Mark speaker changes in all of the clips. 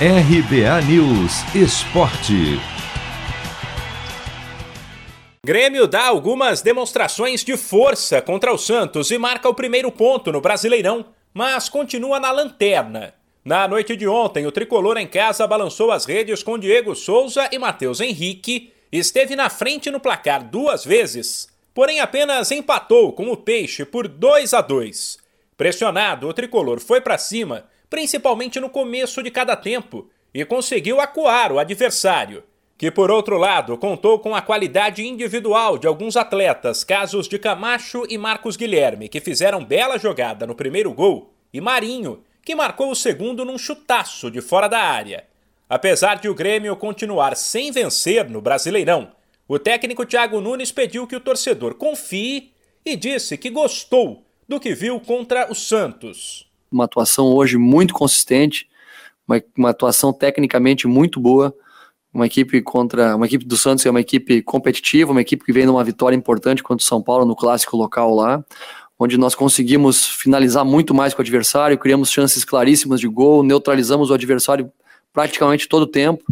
Speaker 1: RBA News Esporte.
Speaker 2: Grêmio dá algumas demonstrações de força contra o Santos e marca o primeiro ponto no Brasileirão, mas continua na lanterna. Na noite de ontem, o tricolor em casa balançou as redes com Diego Souza e Matheus Henrique, esteve na frente no placar duas vezes, porém apenas empatou com o Peixe por 2 a 2. Pressionado, o tricolor foi para cima principalmente no começo de cada tempo, e conseguiu acuar o adversário, que por outro lado contou com a qualidade individual de alguns atletas, casos de Camacho e Marcos Guilherme, que fizeram bela jogada no primeiro gol, e Marinho, que marcou o segundo num chutaço de fora da área. Apesar de o Grêmio continuar sem vencer no Brasileirão, o técnico Thiago Nunes pediu que o torcedor confie e disse que gostou do que viu contra o Santos
Speaker 3: uma atuação hoje muito consistente, uma, uma atuação tecnicamente muito boa, uma equipe contra uma equipe do Santos é uma equipe competitiva, uma equipe que vem numa vitória importante contra o São Paulo no clássico local lá, onde nós conseguimos finalizar muito mais com o adversário, criamos chances claríssimas de gol, neutralizamos o adversário praticamente todo o tempo.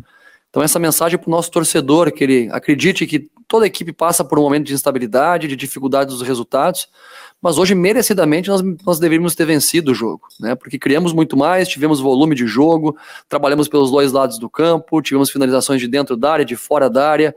Speaker 3: Então essa mensagem para o nosso torcedor, que ele acredite que toda equipe passa por um momento de instabilidade, de dificuldade dos resultados, mas hoje, merecidamente, nós, nós deveríamos ter vencido o jogo, né? Porque criamos muito mais, tivemos volume de jogo, trabalhamos pelos dois lados do campo, tivemos finalizações de dentro da área, de fora da área.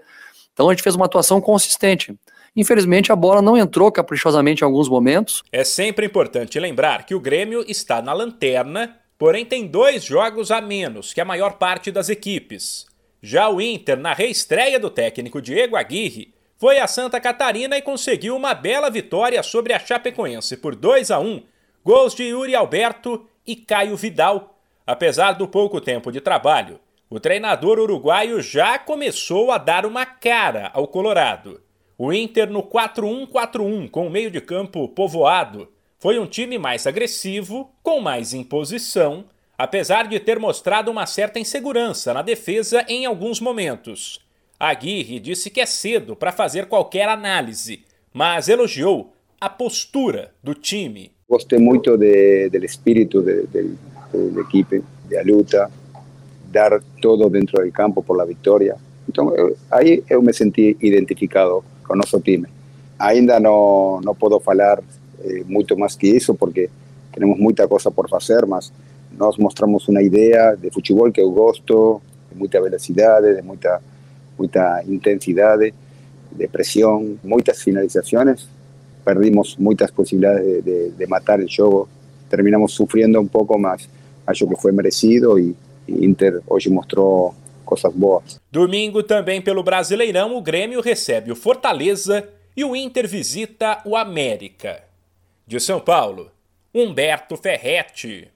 Speaker 3: Então a gente fez uma atuação consistente. Infelizmente, a bola não entrou caprichosamente em alguns momentos.
Speaker 2: É sempre importante lembrar que o Grêmio está na lanterna, porém tem dois jogos a menos que a maior parte das equipes. Já o Inter, na reestreia do técnico Diego Aguirre, foi a Santa Catarina e conseguiu uma bela vitória sobre a Chapecoense por 2 a 1, gols de Yuri Alberto e Caio Vidal. Apesar do pouco tempo de trabalho, o treinador uruguaio já começou a dar uma cara ao Colorado. O Inter no 4-1-4-1 com o meio de campo povoado foi um time mais agressivo, com mais imposição, apesar de ter mostrado uma certa insegurança na defesa em alguns momentos. Aguirre disse que é cedo para fazer qualquer análise, mas elogiou a postura do time.
Speaker 4: Gostei muito de, do espírito da equipe, da luta, dar todo dentro do campo por la vitória. Então, eu, aí eu me senti identificado com o nosso time. Ainda não, não posso falar eh, muito mais que isso, porque temos muita coisa por fazer, mas nós mostramos uma ideia de futebol que eu gosto, de muita velocidade, de muita mucha intensidad de presión, muchas finalizaciones, perdimos muchas posibilidades de, matar el juego, terminamos sufriendo un poco más, acho que fue merecido y, Inter hoje mostrou coisas boas.
Speaker 2: Domingo também pelo Brasileirão, o Grêmio recebe o Fortaleza e o Inter visita o América. De São Paulo, Humberto Ferretti.